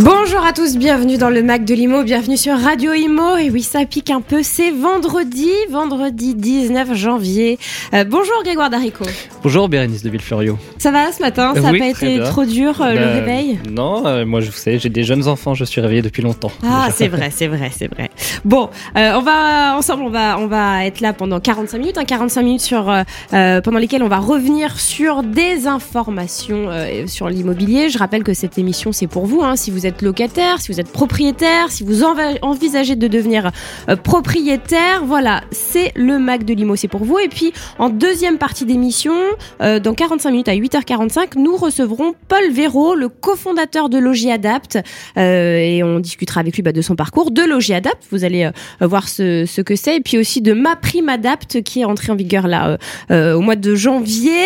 Bonjour à tous, bienvenue dans le Mac de l'Imo, bienvenue sur Radio Imo. Et oui, ça pique un peu, c'est vendredi, vendredi 19 janvier. Euh, bonjour Grégoire Darico. Bonjour Bérénice de Villefleurio. Ça va ce matin Ça n'a Oui, pas été bien. trop dur euh, le Bah, réveil Non, euh, moi je vous sais, j'ai des jeunes enfants, je suis réveillé depuis longtemps. Ah, c'est vrai, c'est vrai, c'est vrai. Bon, euh, on va ensemble, on va, on va être là pendant 45 minutes, hein, 45 minutes sur, euh, euh, pendant lesquelles on va revenir sur des informations euh, sur l'immobilier. Je rappelle que cette émission c'est pour vous, hein, si vous êtes locataire, si vous êtes propriétaire, si vous envisagez de devenir euh, propriétaire, voilà, c'est le Mac de l'IMO, c'est pour vous. Et puis en deuxième partie d'émission, euh, dans 45 minutes à 8h45, nous recevrons Paul Véraud, le cofondateur de Logiadapt, euh, et on discutera avec lui bah, de son parcours, de Logiadapt, vous allez voir ce, ce que c'est, et puis aussi de Ma Prime Adapt qui est entrée en vigueur là au mois de janvier.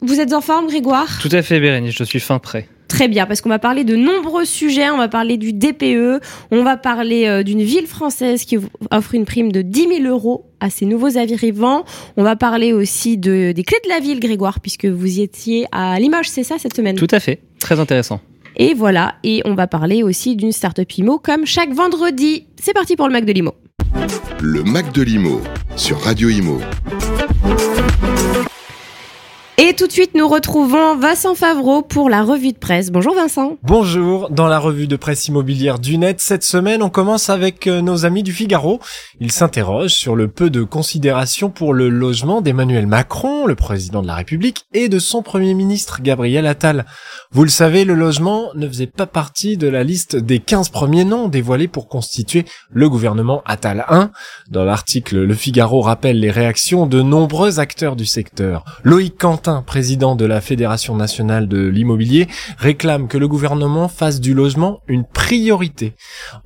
Vous êtes en forme, Grégoire? Tout à fait Bérénice, je suis fin prêt. Très bien, parce qu'on va parler de nombreux sujets. On va parler du DPE, on va parler euh, d'une ville française qui offre une prime de 10 000 euros à ses nouveaux arrivants. On va parler aussi de, des clés de la ville, Grégoire, puisque vous y étiez à Limoges, c'est ça, cette semaine? Tout à fait, très intéressant. Et voilà, et on va parler aussi d'une startup IMO comme chaque vendredi. C'est parti pour le Mac de l'IMO. Le Mac de l'Imo sur Radio Imo. Et tout de suite, nous retrouvons Vincent Favreau pour la revue de presse. Bonjour Vincent. Bonjour, dans la revue de presse immobilière du net, cette semaine on commence avec euh, nos amis du Figaro. Ils s'interrogent sur le peu de considération pour le logement d'Emmanuel Macron, le président de la République, et de son premier ministre Gabriel Attal. Vous le savez, le logement ne faisait pas partie de la liste des 15 premiers noms dévoilés pour constituer le gouvernement Attal 1. Dans l'article, le Figaro rappelle les réactions de nombreux acteurs du secteur. Loïc Quentin, président de la Fédération nationale de l'immobilier, réclame que le gouvernement fasse du logement une priorité.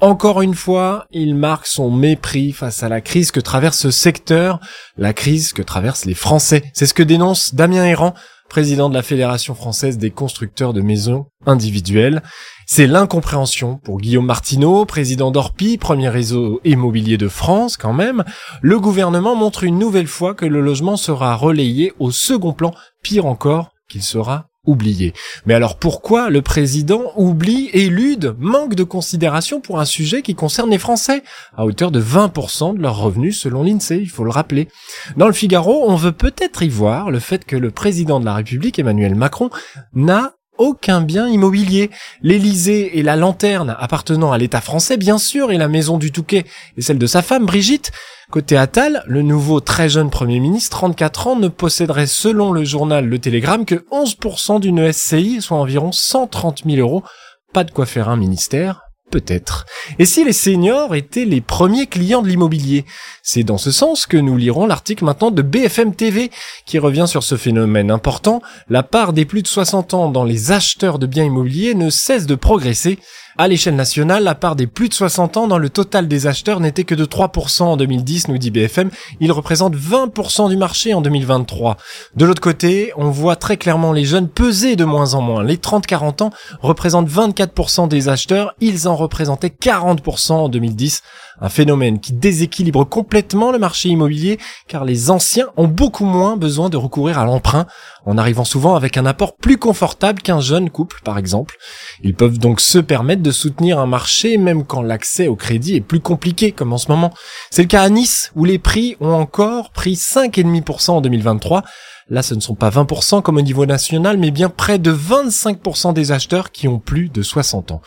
Encore une fois, il marque son mépris face à la crise que traverse ce secteur, la crise que traversent les Français. C'est ce que dénonce Damien Errand, président de la Fédération française des constructeurs de maisons individuelles. C'est l'incompréhension pour Guillaume Martineau, président d'Orpi, premier réseau immobilier de France quand même. Le gouvernement montre une nouvelle fois que le logement sera relayé au second plan, pire encore qu'il sera oublié. Mais alors pourquoi le président oublie, élude, manque de considération pour un sujet qui concerne les Français, à hauteur de 20% de leurs revenus selon l'INSEE, il faut le rappeler. Dans le Figaro, on veut peut-être y voir le fait que le président de la République, Emmanuel Macron, n'a aucun bien immobilier. L'Élysée et la lanterne appartenant à l'État français, bien sûr, et la maison du Touquet et celle de sa femme, Brigitte. Côté Attal, le nouveau très jeune Premier ministre, 34 ans, ne posséderait selon le journal Le Télégramme que 11% d'une SCI, soit environ 130 000 euros. Pas de quoi faire un ministère Peut-être. Et si les seniors étaient les premiers clients de l'immobilier? C'est dans ce sens que nous lirons l'article maintenant de BFM TV qui revient sur ce phénomène important. La part des plus de 60 ans dans les acheteurs de biens immobiliers ne cesse de progresser. À l'échelle nationale, la part des plus de 60 ans dans le total des acheteurs n'était que de 3% en 2010, nous dit BFM. Il représente 20% du marché en 2023. De l'autre côté, on voit très clairement les jeunes peser de moins en moins. Les 30-40 ans représentent 24% des acheteurs, ils en représentaient 40% en 2010. Un phénomène qui déséquilibre complètement le marché immobilier car les anciens ont beaucoup moins besoin de recourir à l'emprunt en arrivant souvent avec un apport plus confortable qu'un jeune couple par exemple. Ils peuvent donc se permettre de soutenir un marché même quand l'accès au crédit est plus compliqué comme en ce moment. C'est le cas à Nice où les prix ont encore pris 5,5% en 2023. Là, ce ne sont pas 20% comme au niveau national, mais bien près de 25% des acheteurs qui ont plus de 60 ans.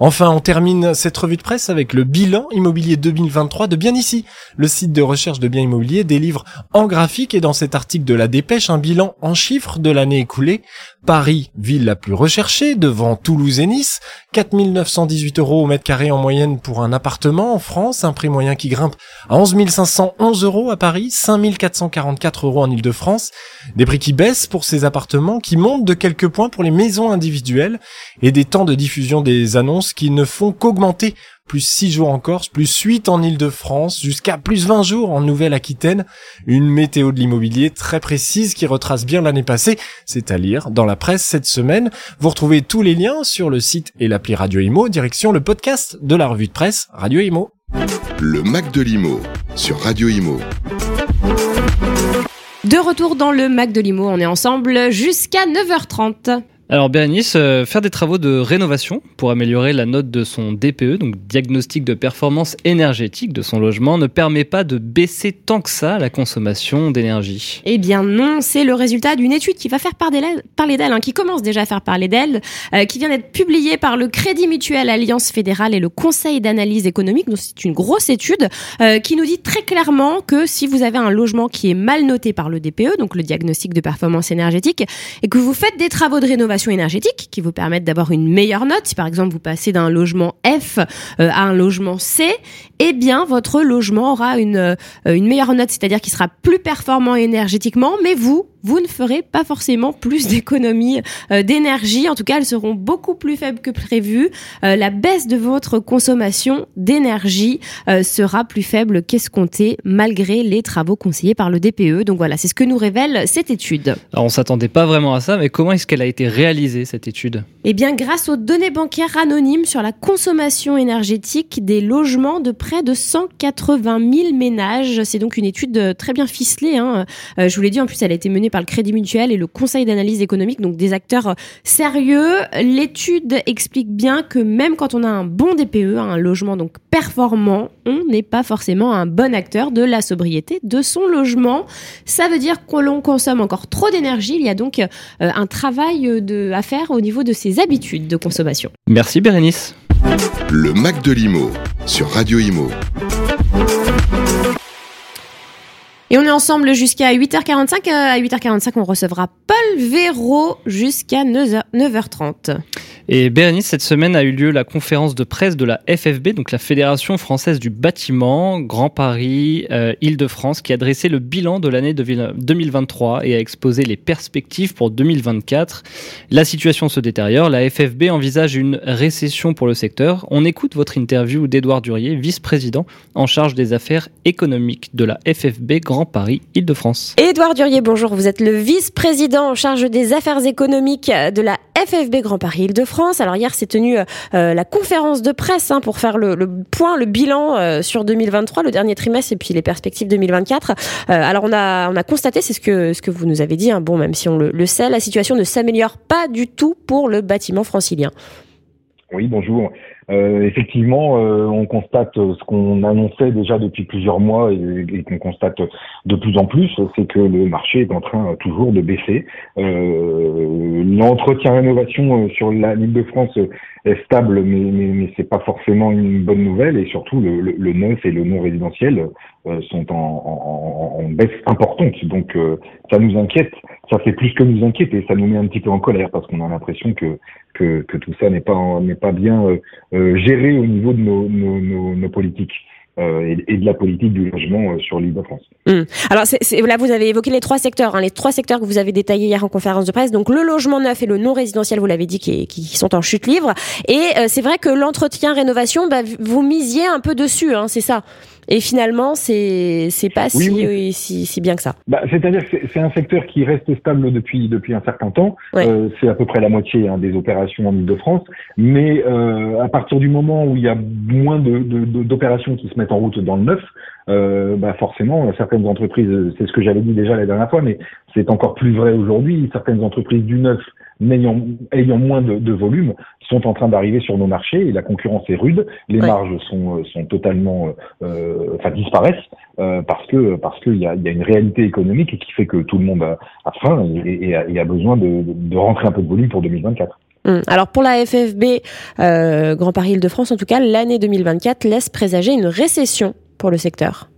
Enfin, on termine cette revue de presse avec le bilan immobilier 2023 de Bien Ici. Le site de recherche de biens immobiliers délivre en graphique et dans cet article de la dépêche un bilan en chiffres de l'année écoulée. Paris, ville la plus recherchée, devant Toulouse et Nice. 4918 euros au mètre carré en moyenne pour un appartement en France, un prix moyen qui grimpe à 11 511 euros à Paris, 5444 euros en Ile-de-France. Des prix qui baissent pour ces appartements, qui montent de quelques points pour les maisons individuelles, et des temps de diffusion des annonces qui ne font qu'augmenter. Plus 6 jours en Corse, plus 8 en Ile-de-France, jusqu'à plus 20 jours en Nouvelle-Aquitaine. Une météo de l'immobilier très précise qui retrace bien l'année passée, c'est à lire dans la presse cette semaine. Vous retrouvez tous les liens sur le site et l'appli Radio Imo, direction le podcast de la revue de presse Radio Imo. Le Mac de l'Imo, sur Radio Imo. De retour dans le Mac de Limo, on est ensemble jusqu'à 9h30. Alors Bérénice, euh, faire des travaux de rénovation pour améliorer la note de son DPE, donc diagnostic de performance énergétique de son logement, ne permet pas de baisser tant que ça la consommation d'énergie. Eh bien non, c'est le résultat d'une étude qui va faire parler d'elle, hein, qui commence déjà à faire parler d'elle, euh, qui vient d'être publiée par le Crédit Mutuel Alliance Fédérale et le Conseil d'analyse économique. Donc c'est une grosse étude euh, qui nous dit très clairement que si vous avez un logement qui est mal noté par le DPE, donc le diagnostic de performance énergétique, et que vous faites des travaux de rénovation énergétique qui vous permettent d'avoir une meilleure note. Si par exemple vous passez d'un logement F euh, à un logement C, eh bien votre logement aura une, euh, une meilleure note, c'est-à-dire qu'il sera plus performant énergétiquement, mais vous, vous ne ferez pas forcément plus d'économies euh, d'énergie. En tout cas, elles seront beaucoup plus faibles que prévu. Euh, la baisse de votre consommation d'énergie euh, sera plus faible qu'escompté malgré les travaux conseillés par le DPE. Donc voilà, c'est ce que nous révèle cette étude. Alors on s'attendait pas vraiment à ça, mais comment est-ce qu'elle a été réalisée cette étude? Eh bien, grâce aux données bancaires anonymes sur la consommation énergétique des logements de près de 180 000 ménages. C'est donc une étude très bien ficelée. Hein. je vous l'ai dit, en plus, elle a été menée par le Crédit Mutuel et le Conseil d'analyse économique, donc des acteurs sérieux. L'étude explique bien que même quand on a un bon DPE, un logement donc performant, on n'est pas forcément un bon acteur de la sobriété de son logement. Ça veut dire que l'on consomme encore trop d'énergie. Il y a donc euh, un travail de, à faire au niveau de ses habitudes de consommation. Merci Bérénice. Le Mac de l'Imo sur Radio Imo. Et on est ensemble jusqu'à 8h45. Euh, à 8h45, on recevra Paul Véro jusqu'à 9h30. Et Bérénice, cette semaine a eu lieu la conférence de presse de la FFB, donc la Fédération française du bâtiment, Grand Paris, euh, Île-de-France, qui a dressé le bilan de l'année 2023 et a exposé les perspectives pour 2024. La situation se détériore, la FFB envisage une récession pour le secteur. On écoute votre interview d'Edouard Durier, vice-président en charge des affaires économiques de la FFB Grand Paris, Île-de-France. Édouard Durier, bonjour, vous êtes le vice-président en charge des affaires économiques de la FFB Grand Paris Île-de-France. Alors hier, s'est tenue euh, la conférence de presse hein, pour faire le, point, le bilan euh, sur 2023, le dernier trimestre et puis les perspectives 2024. Euh, alors on a on a constaté, c'est ce que ce que vous nous avez dit. Hein, bon, même si on le, le sait, la situation ne s'améliore pas du tout pour le bâtiment francilien. Oui, bonjour. Euh, effectivement, euh, on constate ce qu'on annonçait déjà depuis plusieurs mois et, qu'on constate de plus en plus, c'est que le marché est en train toujours de baisser. Euh, L'entretien rénovation sur la ligne de France est stable, mais, mais, mais c'est pas forcément une bonne nouvelle. Et surtout, le, le, neuf et le non résidentiel euh, sont en, en, en, baisse importante. Donc, ça nous inquiète. Ça fait plus que nous inquiéter. Ça nous met un petit peu en colère parce qu'on a l'impression que, que, tout ça n'est pas pas bien euh, gérer au niveau de nos, nos, politiques. Euh, et, de la politique du logement euh, sur l'île de France. Hum. Alors là, vous avez évoqué les trois secteurs, hein, les trois secteurs que vous avez détaillés hier en conférence de presse. Donc le logement neuf et le non résidentiel, vous l'avez dit, qui, qui, sont en chute libre. Et c'est vrai que l'entretien rénovation, bah, vous misiez un peu dessus, hein, c'est ça? Et finalement, c'est c'est pas si, si, si bien que ça. Bah, c'est-à-dire que c'est un secteur qui reste stable depuis depuis un certain temps. Euh, c'est à peu près la moitié hein, des opérations en Ile-de-France. Mais euh, à partir du moment où il y a moins d'opérations de, de, qui se mettent en route dans le neuf, euh, bah forcément, certaines entreprises, c'est ce que j'avais dit déjà la dernière fois, mais c'est encore plus vrai aujourd'hui, certaines entreprises du neuf n'ayant ayant moins de, de, volume sont en train d'arriver sur nos marchés et la concurrence est rude, les marges sont sont totalement euh, enfin disparaissent euh, parce que parce qu'il y a, y a une réalité économique qui fait que tout le monde a, a faim et, et, a, besoin de, de rentrer un peu de volume pour 2024. Hum. Alors pour la FFB euh, Grand Paris Île-de-France, en tout cas, l'année 2024 laisse présager une récession pour le secteur.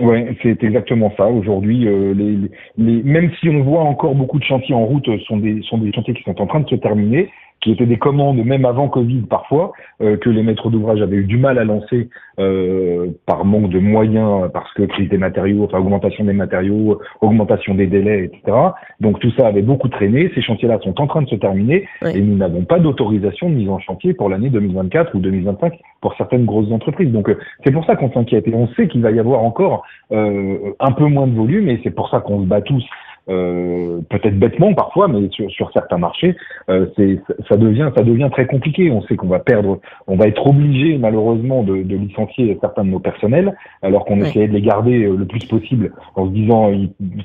Oui, c'est exactement ça. Aujourd'hui, euh, les, les, même si on voit encore beaucoup de chantiers en route, sont des, sont des chantiers qui sont en train de se terminer qui étaient des commandes même avant Covid parfois, euh, que les maîtres d'ouvrage avaient eu du mal à lancer euh, par manque de moyens, parce que crise des matériaux, enfin augmentation des matériaux, augmentation des délais, etc. Donc tout ça avait beaucoup traîné. Ces chantiers-là sont en train de se terminer et nous n'avons pas d'autorisation de mise en chantier pour l'année 2024 ou 2025 pour certaines grosses entreprises. Donc euh, c'est pour ça qu'on s'inquiète et on sait qu'il va y avoir encore euh, un peu moins de volume et c'est pour ça qu'on se bat tous euh, peut-être bêtement parfois, mais sur, sur certains marchés, euh, c'est ça devient ça devient très compliqué. On sait qu'on va perdre, on va être obligé malheureusement de, de licencier certains de nos personnels, alors qu'on essayait de les garder euh, le plus possible en se disant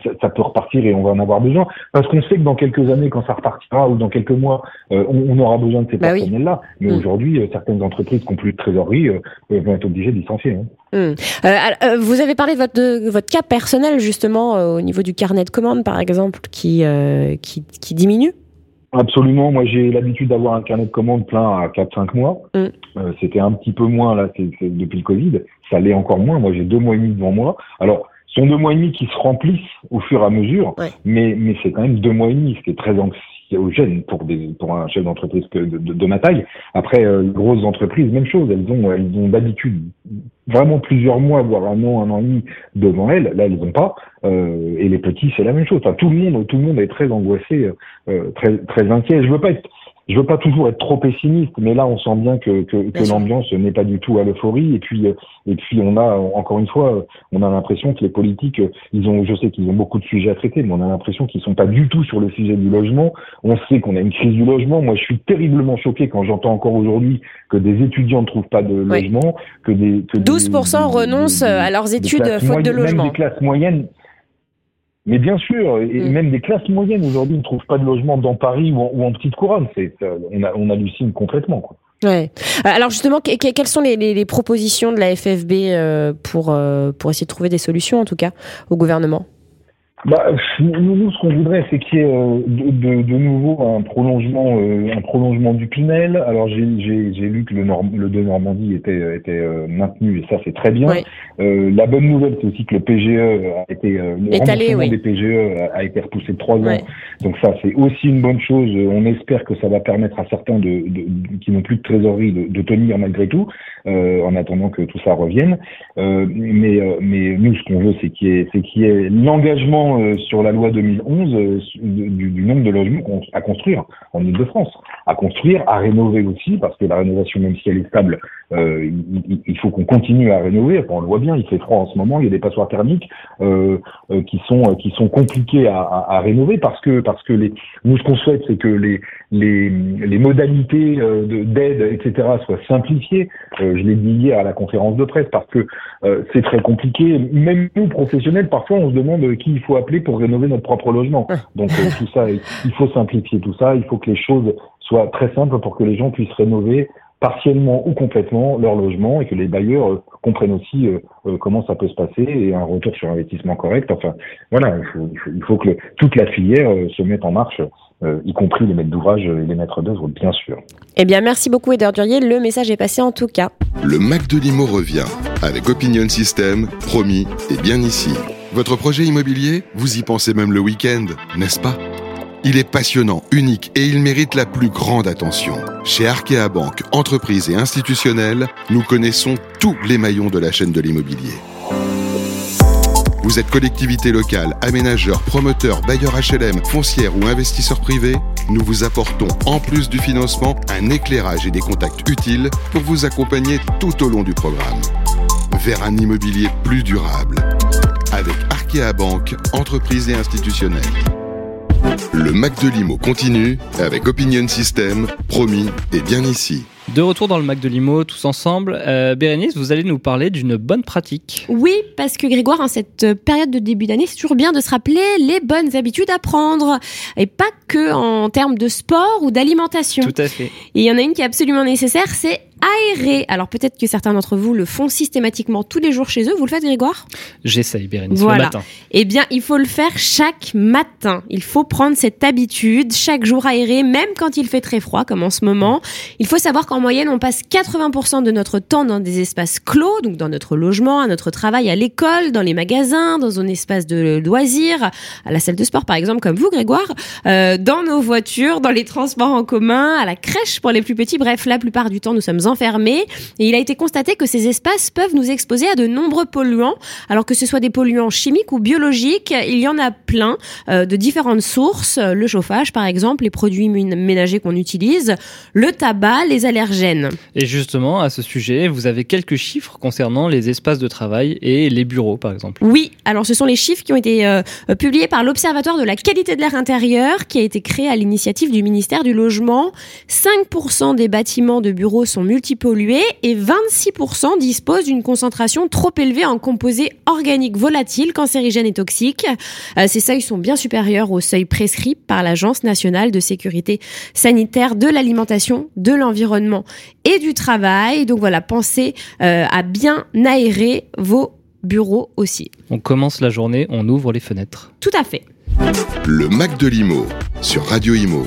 ça, ça, peut repartir et on va en avoir besoin, parce qu'on sait que dans quelques années, quand ça repartira ou dans quelques mois, on, on, aura besoin de ces bah personnels-là. Mais mm. aujourd'hui, certaines entreprises qui ont plus de trésorerie vont être obligées de licencier. Hein. Mm. vous avez parlé de votre, de votre cas personnel justement au niveau du carnet de commandes, par exemple, qui, euh, qui, qui, diminue Absolument. Moi, j'ai l'habitude d'avoir un carnet de commandes plein à 4-5 mois. Mm. Euh, c'était un petit peu moins là c'est, depuis le Covid. Ça l'est encore moins. Moi, j'ai deux mois et demi devant moi. Alors, ce sont deux mois et demi qui se remplissent au fur et à mesure, mais, mais c'est quand même deux mois et demi, ce qui est très anxiogène pour des pour un chef d'entreprise de, de, de, ma taille. Après, euh, grosses entreprises, même chose. Elles ont elles ont d'habitude vraiment plusieurs mois, voire un an, un an et demi devant elles. Là, elles n'ont pas. Euh, et les petits, c'est la même chose. Enfin, tout le monde, tout le monde est très angoissé, euh, très, très inquiet. Je veux pas être je veux pas toujours être trop pessimiste, mais là on sent bien que, que, que l'ambiance n'est pas du tout à l'euphorie. Et puis euh, et puis on a encore une fois, on a l'impression que les politiques, ils ont, je sais qu'ils ont beaucoup de sujets à traiter, mais on a l'impression qu'ils sont pas du tout sur le sujet du logement. On sait qu'on a une crise du logement. Moi, je suis terriblement choqué quand j'entends encore aujourd'hui que des étudiants ne trouvent pas de logement, que des que 12% renoncent à leurs études faute de logement. Même des classes moyennes mais bien sûr, et mm. même des classes moyennes aujourd'hui ne trouvent pas de logement dans Paris ou en, ou en petite couronne. C'est, on, a, on hallucine complètement. Quoi. Ouais. Euh, alors justement, quelles sont les, les, les, propositions de la FFB euh, pour, euh, pour essayer de trouver des solutions, en tout cas, au gouvernement? Bah, nous, ce qu'on voudrait, c'est qu'il y ait euh, de, de, de, nouveau un prolongement, euh, un prolongement du Pinel. Alors j'ai lu que le, le de Normandie était, était euh, maintenu et ça c'est très bien. la bonne nouvelle, c'est aussi que le PGE a été le Étalé, oui. des PGE a, été repoussé de trois ans. Donc ça c'est aussi une bonne chose. On espère que ça va permettre à certains de, qui n'ont plus de trésorerie de, tenir malgré tout, en attendant que tout ça revienne. mais mais nous, ce qu'on veut, c'est qu'il y ait, c'est qu'il y ait l'engagement euh, sur la loi 2011 euh, du, nombre de logements à construire en Ile-de-France. À construire, à rénover aussi, parce que la rénovation, même si elle est stable, euh, il, faut qu'on continue à rénover. on le voit bien, il fait froid en ce moment, il y a des passoires thermiques qui sont qui sont compliquées à, à, rénover parce que parce que les nous ce qu'on souhaite, c'est que les les, les modalités d'aide, etc., soient simplifiées. Je l'ai dit hier à la conférence de presse parce que c'est très compliqué. Même nous professionnels, parfois, on se demande qui il faut appeler pour rénover notre propre logement. Donc euh, tout ça, il faut simplifier tout ça. Il faut que les choses soient très simples pour que les gens puissent rénover partiellement ou complètement leur logement et que les bailleurs euh, comprennent aussi euh, comment ça peut se passer et un retour sur investissement correct. Enfin, voilà, il faut, il faut, que toute la filière se mette en marche, y compris les maîtres d'ouvrage et les maîtres d'œuvre, bien sûr. Eh bien, merci beaucoup, Edouard Durier. Le message est passé en tout cas. Le Mac de Limo revient avec Opinion System, promis et bien ici. Votre projet immobilier Vous y pensez même le week-end, n'est-ce pas? Il est passionnant, unique et il mérite la plus grande attention. Chez Arkea Banque, entreprise et institutionnelle, nous connaissons tous les maillons de la chaîne de l'immobilier. Vous êtes collectivité locale, aménageur, promoteur, bailleur HLM, foncière ou investisseur privé Nous vous apportons, en plus du financement, un éclairage et des contacts utiles pour vous accompagner tout au long du programme. Vers un immobilier plus durable avec Arkea Banque, entreprise et institutionnelle. Le Mac de Limo continue avec Opinion System, promis et bien ici. De retour dans le Mac de Limo, tous ensemble. Euh, Bérénice, vous allez nous parler d'une bonne pratique. Oui, parce que Grégoire, en cette période de début d'année, c'est toujours bien de se rappeler les bonnes habitudes à prendre. Et pas que en termes de sport ou d'alimentation. Tout à fait. Et il y en a une qui est absolument nécessaire, c'est aérer. Alors peut-être que certains d'entre vous le font systématiquement tous les jours chez eux. Vous le faites, Grégoire? J'essaye, Bérénice, voilà. le matin. Eh bien, il faut le faire chaque matin. Il faut prendre cette habitude, chaque jour aérer, même quand il fait très froid, comme en ce moment. Il faut savoir qu'en moyenne, on passe 80% de notre temps dans des espaces clos, donc dans notre logement, à notre travail, à l'école, dans les magasins, dans un espace de loisirs, à la salle de sport par exemple, comme vous, Grégoire, euh, dans nos voitures, dans les transports en commun, à la crèche pour les plus petits. Bref, la plupart du temps, nous sommes en enfermés. Et il a été constaté que ces espaces peuvent nous exposer à de nombreux polluants, alors que ce soit des polluants chimiques ou biologiques, il y en a plein euh, de différentes sources. Le chauffage, par exemple, les produits ménagers qu'on utilise, le tabac, les allergènes. Et justement, à ce sujet, vous avez quelques chiffres concernant les espaces de travail et les bureaux, par exemple. Oui, alors ce sont les chiffres qui ont été euh, publiés par l'Observatoire de la qualité de l'air intérieur, qui a été créé à l'initiative du ministère du Logement. 5% des bâtiments de bureaux sont multipollués et 26% disposent d'une concentration trop élevée en composés organiques volatiles, cancérigènes et toxiques. Euh, ces seuils sont bien supérieurs aux seuils prescrits par l'Agence nationale de sécurité sanitaire de l'alimentation, de l'environnement et du travail. Donc voilà, pensez euh, à bien aérer vos bureaux aussi. On commence la journée, on ouvre les fenêtres. Tout à fait. Le Mac de l'Imo sur Radio Imo.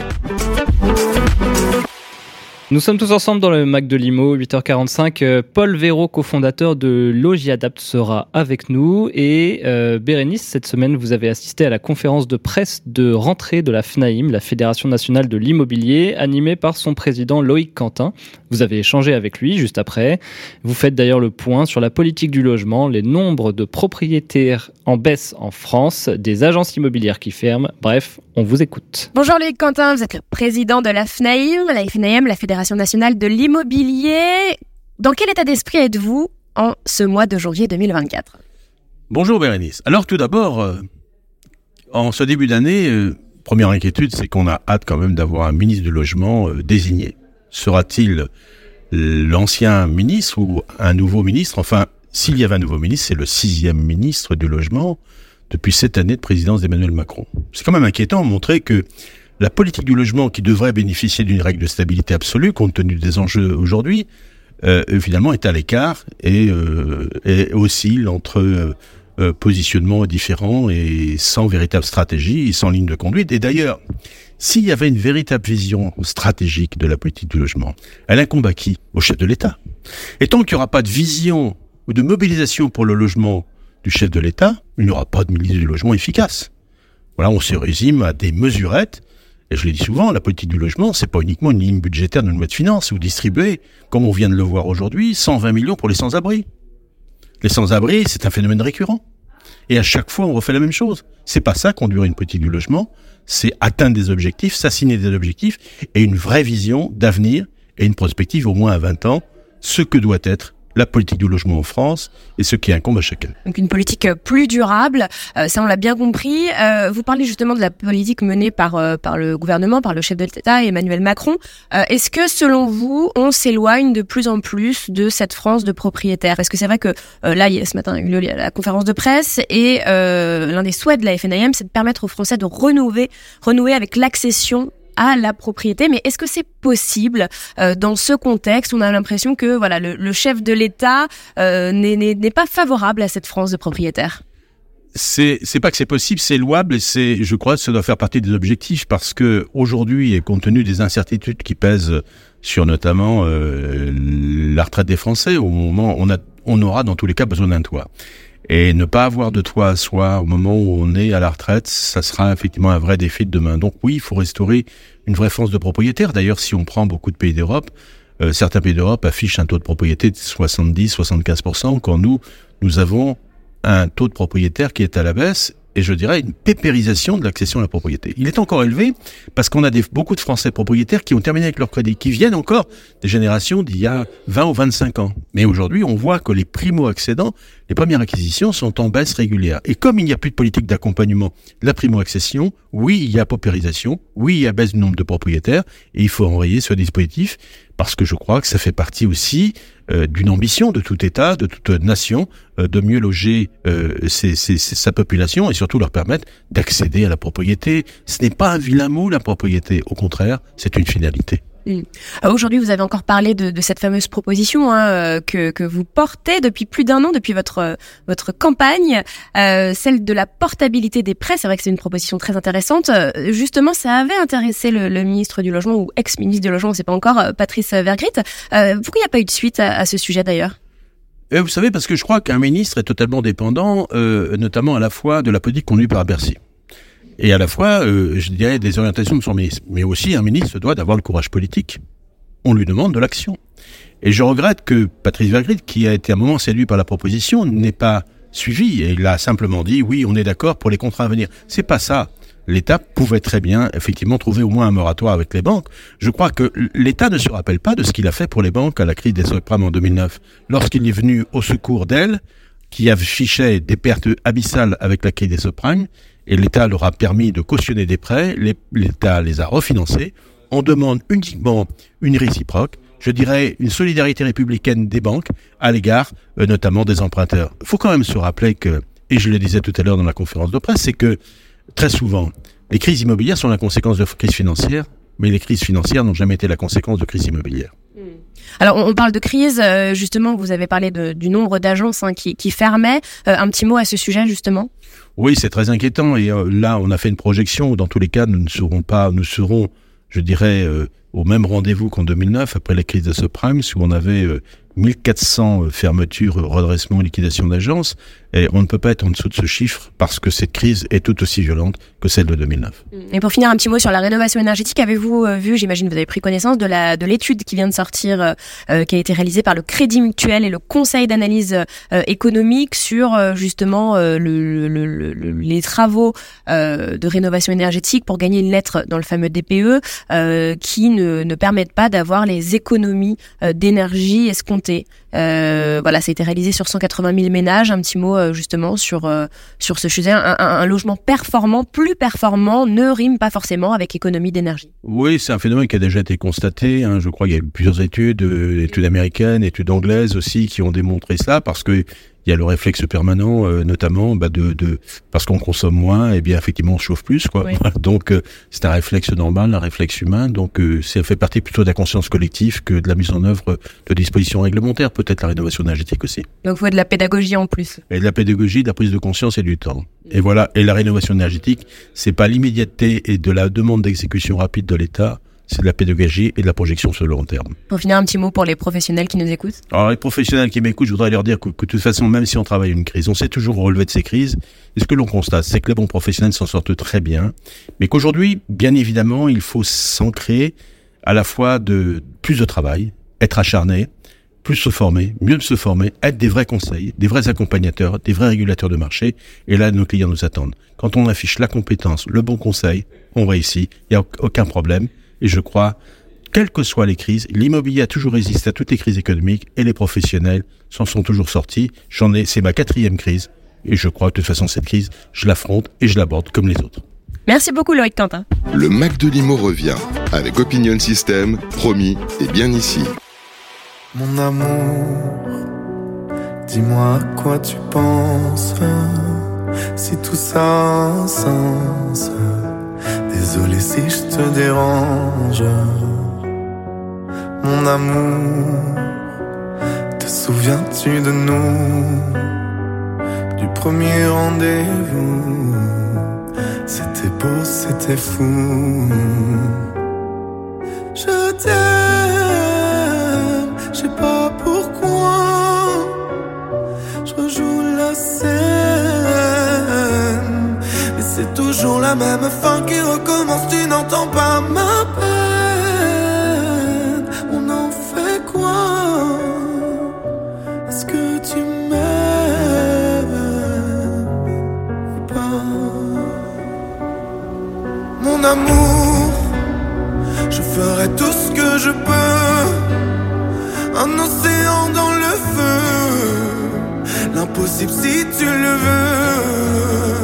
Nous sommes tous ensemble dans le Mac de Limo, 8h45. Euh, Paul Véro, cofondateur de Logiadapt, sera avec nous. Et euh, Bérénice, cette semaine, vous avez assisté à la conférence de presse de rentrée de la FNAIM, la Fédération nationale de l'immobilier, animée par son président Loïc Quentin. Vous avez échangé avec lui juste après. Vous faites d'ailleurs le point sur la politique du logement, les nombres de propriétaires en baisse en France, des agences immobilières qui ferment. Bref, on vous écoute. Bonjour Loïc Quentin, vous êtes le président de la FNAIM, la FNAIM, la Fédération nationale de l'immobilier. Dans quel état d'esprit êtes-vous en ce mois de janvier 2024 Bonjour Bérénice. Alors tout d'abord, euh, en ce début d'année, euh, première inquiétude, c'est qu'on a hâte quand même d'avoir un ministre du logement euh, désigné. Sera-t-il l'ancien ministre ou un nouveau ministre? Enfin, s'il y avait un nouveau ministre, c'est le sixième ministre du logement depuis cette année de présidence d'Emmanuel Macron. C'est quand même inquiétant de montrer que la politique du logement qui devrait bénéficier d'une règle de stabilité absolue compte tenu des enjeux aujourd'hui, euh, finalement est à l'écart et, euh, oscille entre euh, euh, positionnements différents et sans véritable stratégie et sans ligne de conduite. Et d'ailleurs, s'il y avait une véritable vision stratégique de la politique du logement, elle incombe à qui? Au chef de l'État. Et tant qu'il n'y aura pas de vision ou de mobilisation pour le logement du chef de l'État, il n'y aura pas de ministre du logement efficace. Voilà, on se résume à des mesurettes et je l'ai dit souvent, la politique du logement, c'est pas uniquement une ligne budgétaire d'une loi de finances ou distribuer, comme on vient de le voir aujourd'hui, 120 millions pour les sans-abri. Les sans-abri, c'est un phénomène récurrent. Et à chaque fois, on refait la même chose. C'est pas ça conduire une politique du logement. C'est atteindre des objectifs, s'assigner des objectifs et une vraie vision d'avenir et une prospective au moins à 20 ans, ce que doit être la politique du logement en France et ce qui incombe à chacun. Donc une politique euh, plus durable, euh, ça on l'a bien compris. Euh, vous parlez justement de la politique menée par par le gouvernement, par le chef de l'État Emmanuel Macron. Est-ce que selon vous, on s'éloigne de plus en plus de cette France de propriétaires? Parce que c'est vrai que là, ce matin, il y a eu la conférence de presse et l'un des souhaits de la FNIM, c'est de permettre aux Français de renouer, renouer avec l'accession à la propriété. Mais est-ce que c'est possible euh, dans ce contexte On a l'impression que voilà, le, chef de l'État euh, n'est pas favorable à cette France de propriétaires. C'est pas que c'est possible, c'est louable et c'est je crois que ça doit faire partie des objectifs parce que aujourd'hui et compte tenu des incertitudes qui pèsent sur notamment euh, la retraite des Français au moment on a on aura dans tous les cas besoin d'un toit. Et ne pas avoir de toit à soi au moment où on est à la retraite, ça sera effectivement un vrai défi de demain. Donc oui, il faut restaurer une vraie force de propriétaire. D'ailleurs, si on prend beaucoup de pays d'Europe, euh, certains pays d'Europe affichent un taux de propriété de 70-75%, quand nous, nous avons un taux de propriétaire qui est à la baisse et je dirais une pépérisation de l'accession à la propriété. Il est encore élevé parce qu'on a des, beaucoup de Français propriétaires qui ont terminé avec leur crédit, qui viennent encore des générations d'il y a 20 ou 25 ans. Mais aujourd'hui, on voit que les primo-accédants, les premières acquisitions sont en baisse régulière. Et comme il n'y a plus de politique d'accompagnement de la primo-accession, oui, il y a paupérisation, oui, il y a baisse du nombre de propriétaires, et il faut enrayer ce dispositif parce que je crois que ça fait partie aussi euh, d'une ambition de tout État, de toute nation, euh, de mieux loger euh, sa population et surtout leur permettre d'accéder à la propriété. Ce n'est pas un vilain mot, la propriété. Au contraire, c'est une finalité. Mm. Euh, aujourd'hui, vous avez encore parlé de, cette fameuse proposition hein, euh, que, que, vous portez depuis plus d'un an, depuis votre votre campagne, euh, celle de la portabilité des prêts. C'est vrai que c'est une proposition très intéressante. Justement, ça avait intéressé le, ministre du logement ou ex-ministre du logement, c'est pas encore, Patrice Vergrit. pourquoi il n'y a pas eu de suite à, ce sujet d'ailleurs? Vous savez, parce que je crois qu'un ministre est totalement dépendant, notamment à la fois de la politique conduite par Bercy et à la fois, euh, je dirais, des orientations de son ministre. Mais aussi, un ministre doit d'avoir le courage politique. On lui demande de l'action. Et je regrette que Patrice Vergrit, qui a été à un moment séduit par la proposition, n'ait pas suivi et il a simplement dit oui, on est d'accord pour les contrats à venir. C'est pas ça. L'État pouvait très bien effectivement trouver au moins un moratoire avec les banques. Je crois que l'État ne se rappelle pas de ce qu'il a fait pour les banques à la crise des subprimes en 2009, lorsqu'il est venu au secours d'elles, qui affichaient des pertes abyssales avec la crise des subprimes, et l'État leur a permis de cautionner des prêts, l'État les a refinancés. On demande uniquement une réciproque je dirais, une solidarité républicaine des banques à l'égard euh, notamment des emprunteurs. Il faut quand même se rappeler que, et je le disais tout à l'heure dans la conférence de presse, c'est que très souvent, les crises immobilières sont la conséquence de crises financières, mais les crises financières n'ont jamais été la conséquence de crises immobilières. Alors, on parle de crise, euh, justement, vous avez parlé du nombre d'agences hein, qui, fermaient. Euh, un petit mot à ce sujet, justement Oui, c'est très inquiétant. Et là, on a fait une projection. Dans tous les cas, nous ne serons pas, nous serons, je dirais, au même rendez-vous qu'en 2009, après la crise de subprimes, où on avait 1400 euh, fermetures, redressements, liquidations d'agences, et on ne peut pas être en dessous de ce chiffre parce que cette crise est tout aussi violente que celle de 2009. Mm. Et pour finir, un petit mot sur la rénovation énergétique. Avez-vous euh, vu, j'imagine, vous avez pris connaissance de la de l'étude qui vient de sortir, euh, euh, qui a été réalisée par le Crédit Mutuel et le Conseil d'analyse économique sur justement le, le, les travaux de rénovation énergétique pour gagner une lettre dans le fameux DPE qui ne, ne permettent pas d'avoir les économies d'énergie escomptées. Voilà, ça a été réalisé sur 180 000 ménages. Un petit mot euh, justement sur euh, sur ce sujet. Un, logement performant, plus performant, ne rime pas forcément avec économie d'énergie. Oui, c'est un phénomène qui a déjà été constaté. Hein. Je crois qu'il y a eu plusieurs études, euh, études américaines, études anglaises aussi, qui ont démontré ça parce que il y a le réflexe permanent, euh, notamment bah, de, de parce qu'on consomme moins, et eh bien effectivement on chauffe plus, quoi. Donc euh, c'est un réflexe normal, un réflexe humain. Donc euh, ça fait partie plutôt de la conscience collective que de la mise en œuvre de dispositions réglementaires, peut-être la rénovation énergétique aussi. Donc il faut de la pédagogie en plus. Et de la pédagogie, de la prise de conscience et du temps. Et voilà. Et la rénovation énergétique, c'est pas l'immédiateté et de la demande d'exécution rapide de l'État c'est de la pédagogie et de la projection sur le long terme. Pour finir, un petit mot pour les professionnels qui nous écoutent. Alors les professionnels qui m'écoutent, je voudrais leur dire que, de toute façon, même si on travaille une crise, on sait toujours relever de ces crises. Et ce que l'on constate, c'est que les bons professionnels s'en sortent très bien, mais qu'aujourd'hui, bien évidemment, il faut s'ancrer à la fois de plus de travail, être acharné, plus se former, mieux se former, être des vrais conseils, des vrais accompagnateurs, des vrais régulateurs de marché. Et là, nos clients nous attendent. Quand on affiche la compétence, le bon conseil, on réussit, il n'y a aucun problème. Et je crois, quelles que soient les crises, l'immobilier a toujours résisté à toutes les crises économiques et les professionnels s'en sont toujours sortis. J'en ai, c'est ma quatrième crise. Et je crois que de toute façon, cette crise, je l'affronte et je l'aborde comme les autres. Merci beaucoup, Loïc Quentin. Le Mac de Limo revient avec Opinion System, promis et bien ici. Mon amour, dis-moi à quoi tu penses, si tout ça a un sens. Désolé si je te dérange. Mon amour, te souviens-tu de nous? Du premier rendez-vous C'était beau, c'était fou. La même fin qui recommence, tu n'entends pas ma peine. On en fait quoi? Est-ce que tu m'aimes ou pas? Mon amour, je ferai tout ce que je peux. Un océan dans le feu, l'impossible si tu le veux.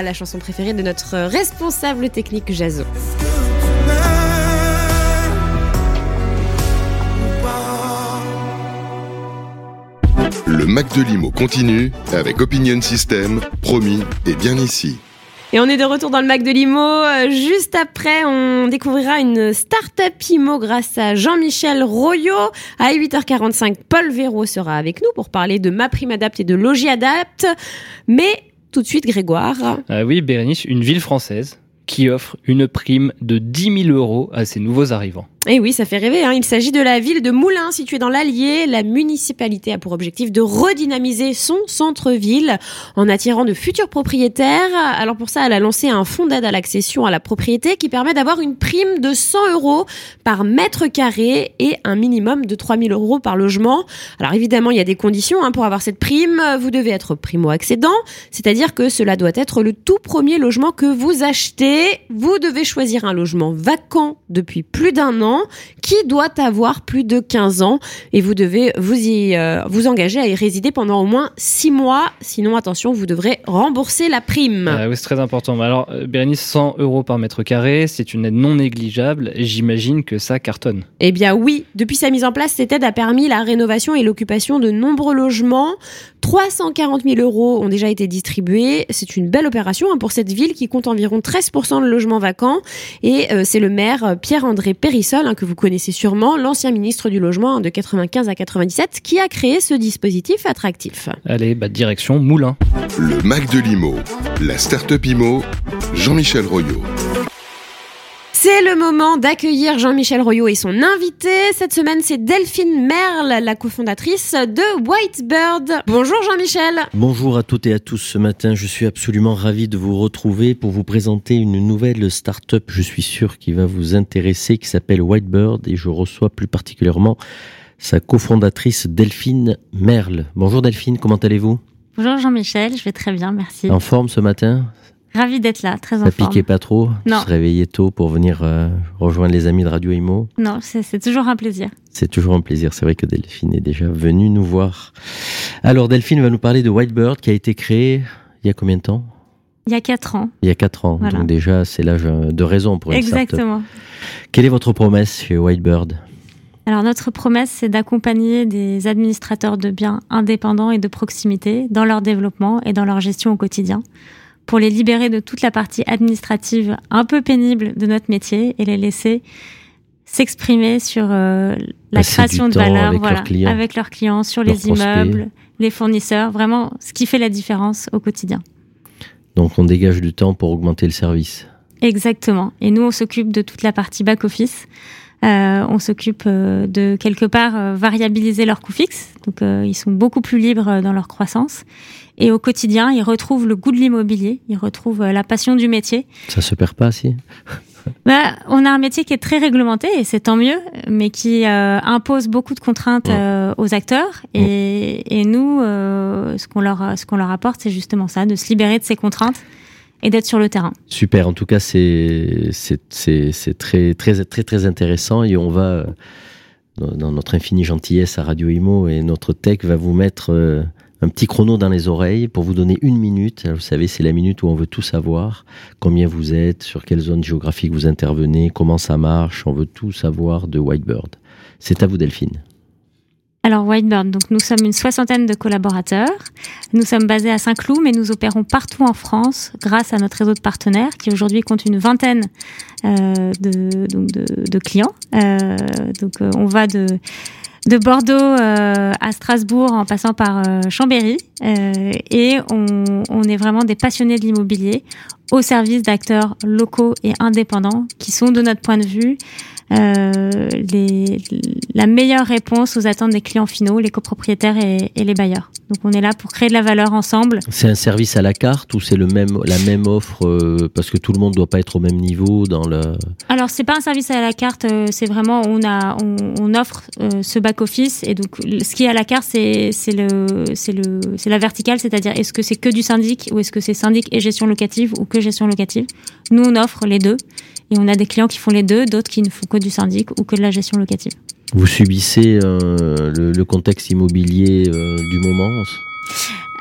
La chanson préférée de notre responsable technique Jazo. Le Mac de Limo continue avec Opinion System, promis et bien ici. Et on est de retour dans le Mac de Limo. Euh, Juste après, on découvrira une start-up IMO grâce à Jean-Michel Royot. À 8h45, Paul Véro sera avec nous pour parler de Ma Prime Adapt et de Logis Adapt. Mais tout de suite, Grégoire. Euh, oui, Bérénice, une ville française qui offre une prime de 10 000 euros à ses nouveaux arrivants. Et oui, ça fait rêver. Hein. Il s'agit de la ville de Moulins, située dans l'Allier. La municipalité a pour objectif de redynamiser son centre-ville en attirant de futurs propriétaires. Alors pour ça, elle a lancé un fonds d'aide à l'accession à la propriété qui permet d'avoir une prime de 100 euros par mètre carré et un minimum de 3000 euros par logement. Alors évidemment, il y a des conditions hein, pour avoir cette prime. Vous devez être primo-accédant, c'est-à-dire que cela doit être le tout premier logement que vous achetez. Vous devez choisir un logement vacant depuis plus d'un an qui doit avoir plus de 15 ans et vous devez vous y euh, vous engager à y résider pendant au moins 6 mois. Sinon, attention, vous devrez rembourser la prime. Ah oui, c'est très important. Alors, euh, Bérénice, 100 euros par mètre carré, c'est une aide non négligeable. J'imagine que ça cartonne. Eh bien oui, depuis sa mise en place, cette aide a permis la rénovation et l'occupation de nombreux logements. 340 000 euros ont déjà été distribués. C'est une belle opération hein, pour cette ville qui compte environ 13% de logements vacants. Et euh, c'est le maire Pierre-André Périssol, hein, que vous connaissez sûrement, l'ancien ministre du Logement hein, de 95 à 97, qui a créé ce dispositif attractif. Allez, bah, direction Moulin. Le Mac de Limo, la start-up IMO, Jean-Michel Royot. C'est le moment d'accueillir Jean-Michel Royot et son invité. Cette semaine, c'est Delphine Merle, la cofondatrice de Whitebird. Bonjour Jean-Michel. Bonjour à toutes et à tous. Ce matin, je suis absolument ravi de vous retrouver pour vous présenter une nouvelle start-up, je suis sûr, qui va vous intéresser, qui s'appelle Whitebird et je reçois plus particulièrement sa cofondatrice Delphine Merle. Bonjour Delphine, comment allez-vous? Bonjour Jean-Michel, je vais très bien, merci. En forme ce matin? Ravi d'être là, très en Ça piquait pas trop Non. Se réveiller tôt pour venir euh, rejoindre les amis de Radio Imo Non, c'est toujours un plaisir. C'est toujours un plaisir. C'est vrai que Delphine est déjà venue nous voir. Alors Delphine va nous parler de Whitebird qui a été créé il y a combien de temps? Il y a quatre ans. Il y a quatre ans. Voilà. Donc déjà, c'est l'âge euh, de raison pour une. Exactement. Quelle est votre promesse chez Whitebird? Alors notre promesse, c'est d'accompagner des administrateurs de biens indépendants et de proximité dans leur développement et dans leur gestion au quotidien, pour les libérer de toute la partie administrative un peu pénible de notre métier et les laisser s'exprimer sur euh, la Passer création de valeur avec voilà, leurs clients. avec leurs clients, sur Leurs les prospects. immeubles, les fournisseurs, vraiment ce qui fait la différence au quotidien. Donc on dégage du temps pour augmenter le service. Exactement. Et nous, on s'occupe de toute la partie back-office. Euh, on s'occupe euh, de quelque part euh, variabiliser leurs coûts fixes. Donc, ils sont beaucoup plus libres dans leur croissance. Et au quotidien, ils retrouvent le goût de l'immobilier. Ils retrouvent la passion du métier. Ça se perd pas, si Bah, on a un métier qui est très réglementé et c'est tant mieux, mais qui euh, impose beaucoup de contraintes euh, aux acteurs. Et, et nous, euh, ce qu'on leur, ce qu'on leur apporte, c'est justement ça, de se libérer de ces contraintes et d'être sur le terrain. Super. En tout cas, c'est très très très très intéressant et on va dans, notre infinie gentillesse à Radio Imo et notre tech va vous mettre euh, un petit chrono dans les oreilles pour vous donner une minute. Vous savez, c'est la minute où on veut tout savoir. Combien vous êtes, sur quelle zone géographique vous intervenez, comment ça marche. On veut tout savoir de Whitebird. C'est à vous, Delphine. Alors Whitebird, donc nous sommes une soixantaine de collaborateurs. Nous sommes basés à Saint-Cloud, mais nous opérons partout en France grâce à notre réseau de partenaires qui aujourd'hui compte une vingtaine euh, de, donc de, de clients. Euh, donc euh, on va de de Bordeaux euh, à Strasbourg en passant par euh, Chambéry euh, et on, on est vraiment des passionnés de l'immobilier au service d'acteurs locaux et indépendants qui sont de notre point de vue les, la meilleure réponse aux attentes des clients finaux, les copropriétaires et, et les bailleurs. Donc on est là pour créer de la valeur ensemble. C'est un service à la carte ou c'est le même la même offre euh, parce que tout le monde doit pas être au même niveau dans le. Alors c'est pas un service à la carte, euh, c'est vraiment on a on, on offre euh, ce back office et donc ce qui est à la carte c'est c'est le c'est le c'est la verticale, c'est-à-dire est-ce que c'est que du syndic ou est-ce que c'est syndic et gestion locative ou que gestion locative. Nous on offre les deux et on a des clients qui font les deux, d'autres qui ne font que du syndic ou que de la gestion locative. Vous subissez euh, le, contexte immobilier euh, du moment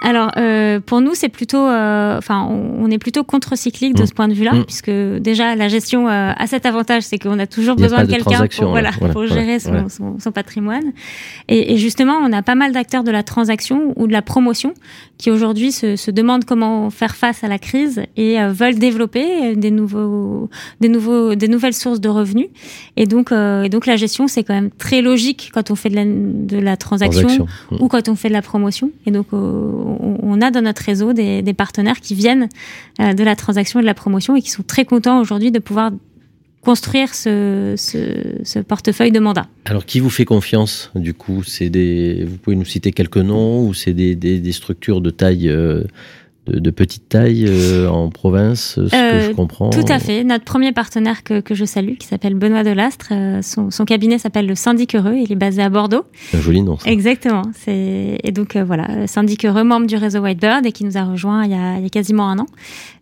Alors euh, pour nous c'est plutôt, euh, enfin on, est plutôt contre-cyclique de Mmh. ce point de vue-là, Mmh. puisque déjà la gestion euh, a cet avantage, c'est qu'on a toujours Il y a besoin de de quelqu'un pour, voilà, là. Voilà, pour voilà, gérer son, voilà. son- son patrimoine. Et, et justement on a pas mal d'acteurs de la transaction ou de la promotion qui aujourd'hui se, se demandent comment faire face à la crise et euh, veulent développer des nouveaux, des nouveaux, des nouvelles sources de revenus. Et donc, euh, et donc la gestion c'est quand même très logique quand on fait de la, de la transaction Transaction. Mmh. ou quand on fait de la promotion. Et donc, on on a dans notre réseau des, partenaires qui viennent euh, de la transaction et de la promotion et qui sont très contents aujourd'hui de pouvoir construire ce, portefeuille de mandat. Alors, qui vous fait confiance, du coup? C'est des, Vous pouvez nous citer quelques noms ou c'est des structures de taille, euh, de, de petite taille euh, en province, ce que Euh, je comprends Tout à fait. Notre premier partenaire que, que je salue, qui s'appelle Benoît Delastre, euh, son, son cabinet s'appelle le Syndic Heureux. Il est basé à Bordeaux. Un joli nom, ça. Exactement. Et donc euh, voilà, Syndic Heureux, membre du réseau Whitebird et qui nous a rejoint il y a, il y a quasiment un an.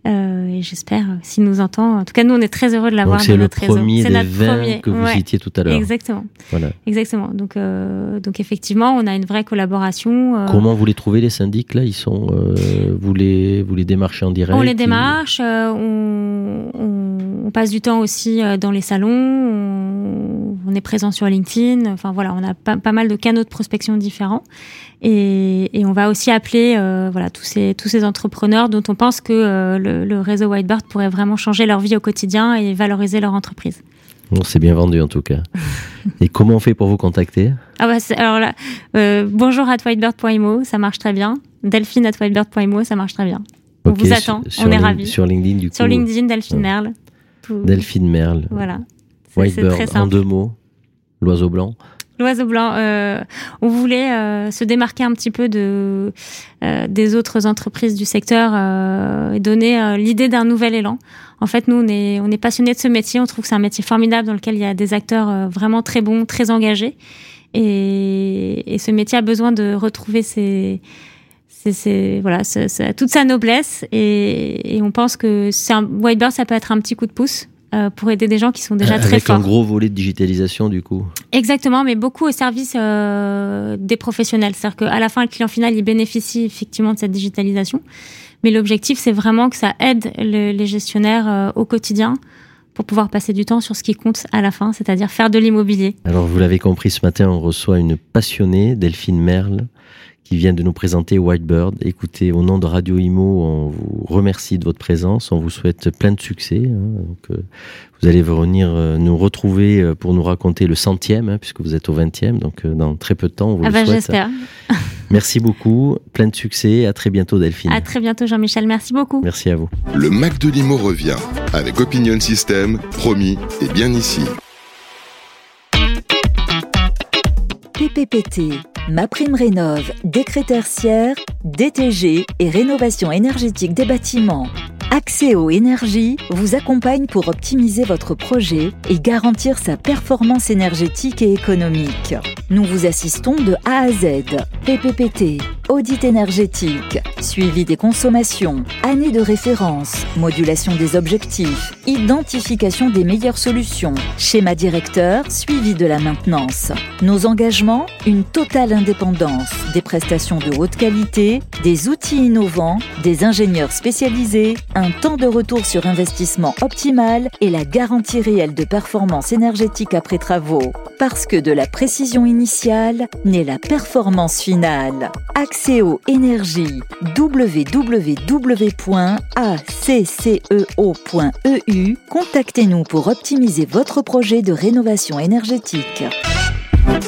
Et j'espère, s'il nous entend, en tout cas nous on est très heureux de l'avoir dans c'est le notre réseau. premier C'est 20 premier. que vous Ouais. citiez tout à l'heure. Exactement. Voilà. Exactement. Donc, donc effectivement, on a une vraie collaboration. Comment vous les trouvez, les syndics, là? Ils sont, vous, les, vous les démarchez en direct on les démarche, euh, on, on- on passe du temps aussi euh, dans les salons, on, on est présent sur LinkedIn. Enfin voilà, on a pas, pas mal de canaux de prospection différents. Et, et on va aussi appeler euh, voilà tous ces tous ces entrepreneurs dont on pense que euh, le, le réseau Whitebird pourrait vraiment changer leur vie au quotidien et valoriser leur entreprise. Bon, c'est bien vendu, en tout cas. Et comment on fait pour vous contacter? Ah bah alors là, euh, bonjour at whitebird.imo, ça marche très bien. Delphine at whitebird.imo, ça marche très bien. On vous attend, sur on est ravis. Sur LinkedIn, du coup. Sur LinkedIn, Delphine Ouais. Merle. Tout- Delphine Merle. Voilà. Whitebird, en deux mots. L'oiseau blanc. L'oiseau blanc. euh, on voulait euh, se démarquer un petit peu de euh, des autres entreprises du secteur et donner l'idée d'un nouvel élan. En fait, nous, on est on est passionnés de ce métier. On trouve que c'est un métier formidable dans lequel il y a des acteurs vraiment très bons, très engagés. Et, et ce métier a besoin de retrouver ses c'est voilà ce- toute sa noblesse et, et on pense que c'est un ça peut être un petit coup de pouce euh, pour aider des gens qui sont déjà très Avec forts. un gros volet de digitalisation, du coup. Exactement, mais beaucoup au service euh, des professionnels. C'est-à-dire qu'à la fin, le client final, il bénéficie effectivement de cette digitalisation. Mais l'objectif, c'est vraiment que ça aide le- les gestionnaires euh, au quotidien pour pouvoir passer du temps sur ce qui compte à la fin, c'est-à-dire faire de l'immobilier. Alors, vous l'avez compris, ce matin, on reçoit une passionnée, Delphine Merle, qui vient de nous présenter Whitebird. Écoutez, au nom de Radio Imo, on vous remercie de votre présence. On vous souhaite plein de succès. hein. Donc, euh, vous allez venir euh, nous retrouver euh, pour nous raconter le centième, hein, puisque vous êtes au vingtième. Donc, euh, dans très peu de temps, on vous Ah le bah, souhaite. j'espère. Merci beaucoup. Plein de succès. À très bientôt, Delphine. À très bientôt, Jean-Michel. Merci beaucoup. Merci à vous. Le Mac de Limo revient avec Opinion System, promis et bien ici. PPPT, Ma Prime Rénov, décret tertiaire, DTG et rénovation énergétique des bâtiments. Accès Énergie vous accompagne pour optimiser votre projet et garantir sa performance énergétique et économique. Nous vous assistons de A à Z. PPPT, audit énergétique, suivi des consommations, année de référence, modulation des objectifs, identification des meilleures solutions, schéma directeur, suivi de la maintenance. Nos engagements, une totale indépendance, des prestations de haute qualité, des outils innovants, des ingénieurs spécialisés, un temps de retour sur investissement optimal et la garantie réelle de performance énergétique après travaux. Parce que de la précision initiale naît la performance finale. Axéo Énergie www.acceo.eu Contactez-nous pour optimiser votre projet de rénovation énergétique.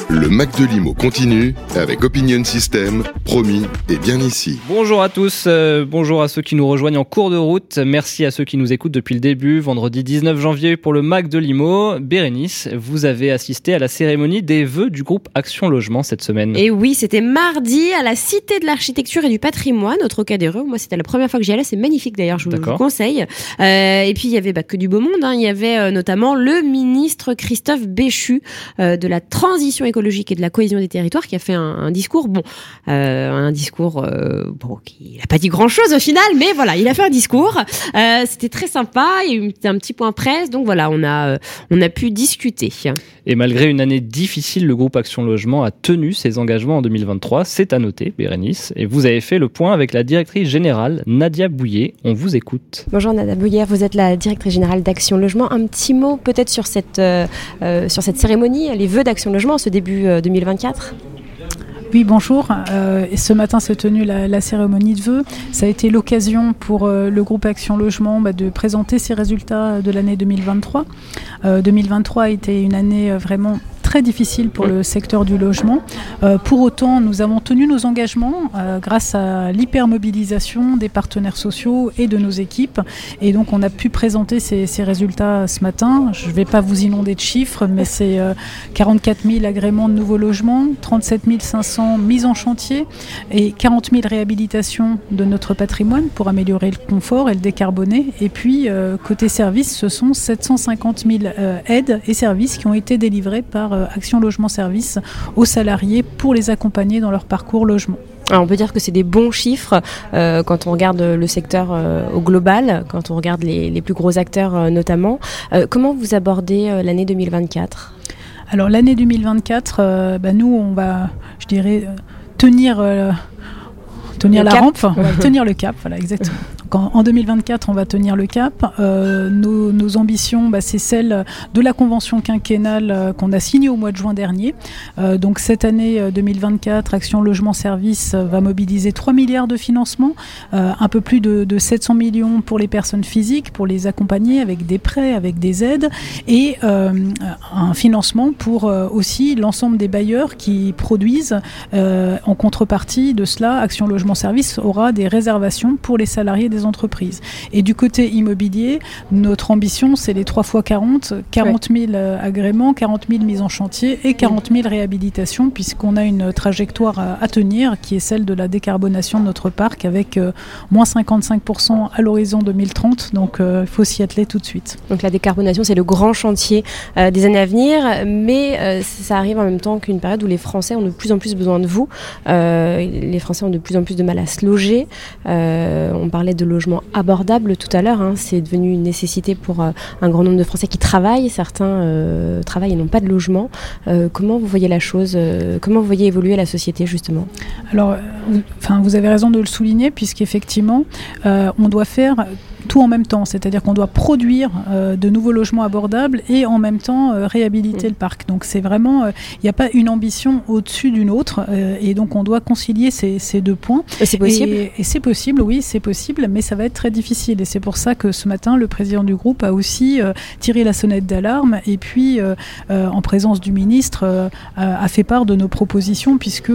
Le Mac de Limo continue avec Opinion System, promis et bien ici. Bonjour à tous, euh, bonjour à ceux qui nous rejoignent en cours de route, merci à ceux qui nous écoutent depuis le début, vendredi 19 janvier pour le Mac de Limo. Bérénice, vous avez assisté à la cérémonie des vœux du groupe Action Logement cette semaine. Et oui, c'était mardi à la Cité de l'Architecture et du Patrimoine, au Trocadéro. Moi, c'était la première fois que j'y allais. C'est magnifique d'ailleurs, je vous, D'accord. conseille. Euh, et puis, il y avait bah, que du beau monde. hein. Il y avait euh, notamment le ministre Christophe Béchu euh, de la Transition écologique et de la cohésion des territoires qui a fait un, discours, bon, euh, un discours, euh, bon, il n'a pas dit grand-chose au final, mais voilà, il a fait un discours. Euh, C'était très sympa, il y a eu un petit point presse, donc voilà, on a, euh, on a pu discuter. Et malgré une année difficile, le groupe Action Logement a tenu ses engagements en 2023. C'est à noter, Bérénice. Et vous avez fait le point avec la directrice générale, Nadia Bouillet. On vous écoute. Bonjour Nadia Bouillet, vous êtes la directrice générale d'Action Logement. Un petit mot peut-être sur cette, euh, euh, cérémonie, les vœux d'Action Logement en ce début euh, 2024 Oui, bonjour. Euh, ce matin s'est tenue la, cérémonie de vœux. Ça a été l'occasion pour euh, le groupe Action Logement bah, de présenter ses résultats de l'année 2023. Euh, 2023 a été une année euh, vraiment très difficile pour le secteur du logement. Euh, pour autant, nous avons tenu nos engagements euh, grâce à l'hypermobilisation des partenaires sociaux et de nos équipes. Et donc, on a pu présenter ces, ces résultats ce matin. Je ne vais pas vous inonder de chiffres, mais c'est euh, 44 000 agréments de nouveaux logements, 37 500 mises en chantier et 40 000 réhabilitations de notre patrimoine pour améliorer le confort et le décarboner. Et puis, euh, côté services, ce sont 750 000 euh, aides et services qui ont été délivrés par euh, Action Logement Service aux salariés pour les accompagner dans leur parcours logement. Alors on peut dire que c'est des bons chiffres euh, quand on regarde le secteur euh, au global, quand on regarde les, les plus gros acteurs euh, notamment. Euh, comment vous abordez euh, l'année 2024 Alors l'année 2024, euh, bah, nous, on va, je dirais, euh, tenir, euh, tenir Le la cap. rampe, tenir le cap, voilà, exactement. En, en 2024, on va tenir le cap. Euh, nos, ambitions, bah, c'est celle de la convention quinquennale euh, qu'on a signée au mois de juin dernier. Euh, donc cette année euh, 2024, Action Logement Service va mobiliser 3 milliards de financement, euh, un peu plus de, de 700 millions pour les personnes physiques, pour les accompagner avec des prêts, avec des aides, et un financement pour aussi l'ensemble des bailleurs qui produisent. En contrepartie de cela, Action Logement Service aura des réservations pour les salariés des entreprises. Et du côté immobilier, notre ambition, c'est les 3 fois 40, 40 000 euh, agréments, 40 000 mises en chantier et 40 000 réhabilitations, puisqu'on a une trajectoire à, à tenir qui est celle de la décarbonation de notre parc avec euh, moins 55% à l'horizon 2030. Donc euh, il faut s'y atteler tout de suite. Donc la décarbonation, c'est le grand chantier euh, des années à venir, mais euh, ça arrive en même temps qu'une période où les Français ont de plus en plus besoin de vous. Euh, les Français ont de plus en plus de mal à se loger. Euh, on parlait de logement abordable tout à l'heure. hein. C'est devenu une nécessité pour euh, un grand nombre de Français qui travaillent. Certains euh, travaillent et n'ont pas de logement. Euh, comment vous voyez la chose Comment vous voyez évoluer la société justement? Alors, enfin, vous avez raison de le souligner, puisqu'effectivement, on doit faire tout en même temps, c'est-à-dire qu'on doit produire euh, de nouveaux logements abordables et en même temps euh, réhabiliter le parc. Donc c'est vraiment, euh, il n'y a pas une ambition au-dessus d'une autre, et donc on doit concilier ces, ces deux points. Et c'est possible Et, et c'est possible, oui, c'est possible, mais ça va être très difficile. Et c'est pour ça que ce matin, le président du groupe a aussi tiré la sonnette d'alarme, et puis en présence du ministre, a fait part de nos propositions, puisque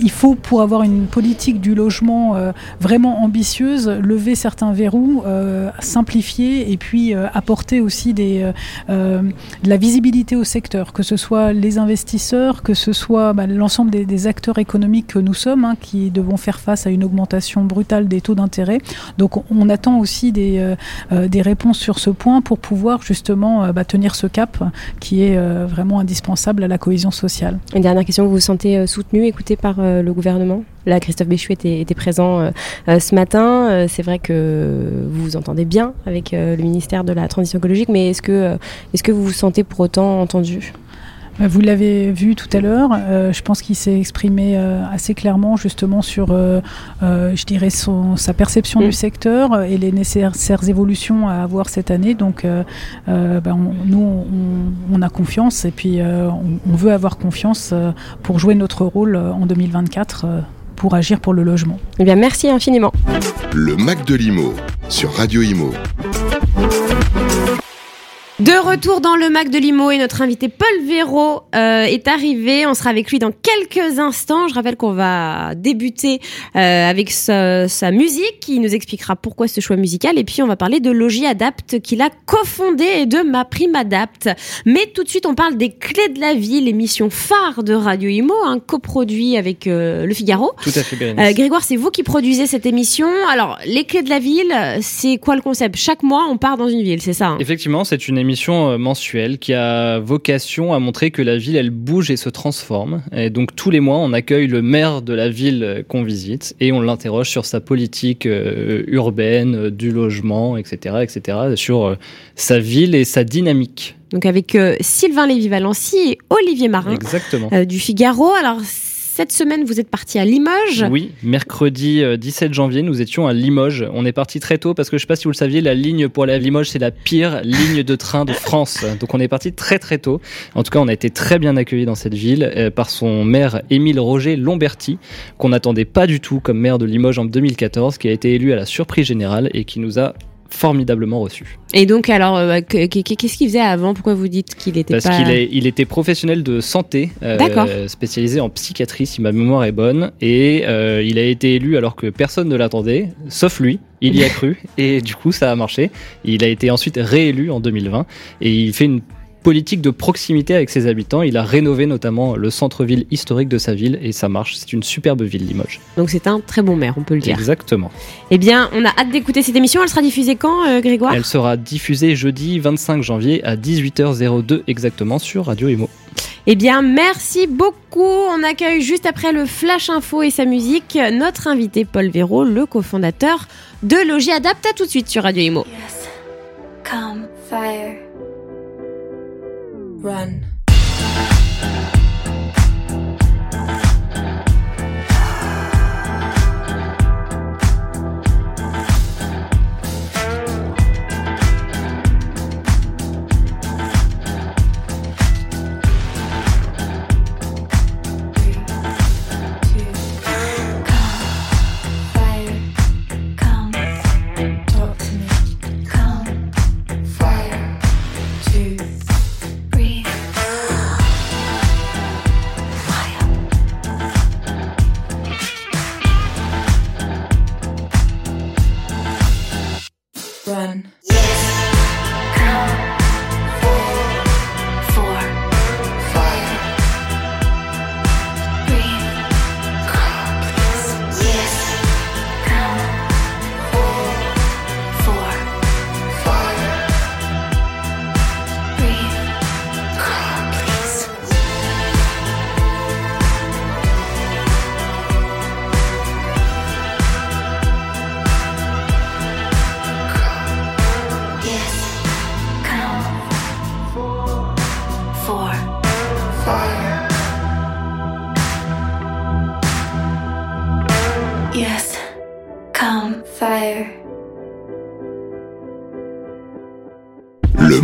il faut, pour avoir une politique du logement euh, vraiment ambitieuse, lever certains verrous, euh, simplifier et puis euh, apporter aussi de la visibilité au secteur, que ce soit les investisseurs, que ce soit bah, l'ensemble des, acteurs économiques que nous sommes, hein, qui devons faire face à une augmentation brutale des taux d'intérêt. Donc on, attend aussi des, des réponses sur ce point pour pouvoir justement bah, tenir ce cap qui est vraiment indispensable à la cohésion sociale. Une dernière question, vous vous sentez soutenu, écouté par euh, le gouvernement Là, Christophe Béchu était, présent euh, euh, ce matin. C'est vrai que vous vous entendez bien avec le ministère de la Transition écologique, mais est-ce que, est-ce que vous vous sentez pour autant entendu? Vous l'avez vu tout à l'heure, euh, je pense qu'il s'est exprimé euh, assez clairement justement sur, euh, euh, je dirais, son, sa perception Mm. du secteur et les nécessaires évolutions à avoir cette année. Donc, euh, euh, ben, on- nous, on, on a confiance et puis euh, on, on veut avoir confiance euh, pour jouer notre rôle en 2024 euh, pour agir pour le logement. Eh bien, merci infiniment. Le Mac de l'Imo sur Radio Imo. De retour dans le Mac de Limo et notre invité Paul Véro euh, est arrivé. On sera avec lui dans quelques instants. Je rappelle qu'on va débuter euh, avec sa, sa musique qui nous expliquera pourquoi ce choix musical et puis on va parler de Logi Adapt qu'il a cofondé et de Ma Prime Adapt. Mais tout de suite on parle des clés de la vie, l'émission phare de Radio Imo, un coproduit avec euh, Le Figaro. Tout à fait, Bérénice. Euh, Grégoire, c'est vous qui produisez cette émission. Alors, les clés de la ville, c'est quoi le concept? Chaque mois, on part dans une ville, c'est ça hein? Effectivement, c'est une émission euh, mensuelle qui a vocation à montrer que la ville, elle bouge et se transforme. Et donc tous les mois, on accueille le maire de la ville euh, qu'on visite et on l'interroge sur sa politique euh, urbaine, du logement, etc., etc., sur euh, sa ville et sa dynamique. Donc avec euh, Sylvain Lévy-Valency et Olivier Marin Exactement. du Figaro. Alors cette semaine, vous êtes parti à Limoges. Oui, mercredi euh, 17 janvier, nous étions à Limoges. On est parti très tôt parce que je sais pas si vous le saviez, la ligne pour aller à Limoges, c'est la pire ligne de train de France. Donc on est parti très très tôt. En tout cas, on a été très bien accueillis dans cette ville euh, par son maire Émile Roger Lomberti, qu'on n'attendait pas du tout comme maire de Limoges en 2014, qui a été élu à la surprise générale et qui nous a formidablement reçus. Et donc alors, euh, que- que- qu'est-ce qu'il faisait avant? Pourquoi vous dites qu'il était Parce pas qu'il est, il était professionnel de santé, euh, spécialisé en psychiatrie, si ma mémoire est bonne, et euh, il a été élu alors que personne ne l'attendait, sauf lui. Il y a cru, et du coup, ça a marché. Il a été ensuite réélu en 2020, et il fait une politique de proximité avec ses habitants. Il a rénové notamment le centre-ville historique de sa ville, et ça marche. C'est une superbe ville, Limoges. Donc c'est un très bon maire, on peut le dire. Exactement. Eh bien, on a hâte d'écouter cette émission. Elle sera diffusée quand, euh, Grégoire? Elle sera diffusée jeudi 25 janvier à 18h02 exactement sur Radio Imo. Eh bien, merci beaucoup. On accueille juste après le Flash Info et sa musique notre invité Paul Véraud, le cofondateur de Logis Adapt. À tout de suite sur Radio Imo. Come, fire. Run.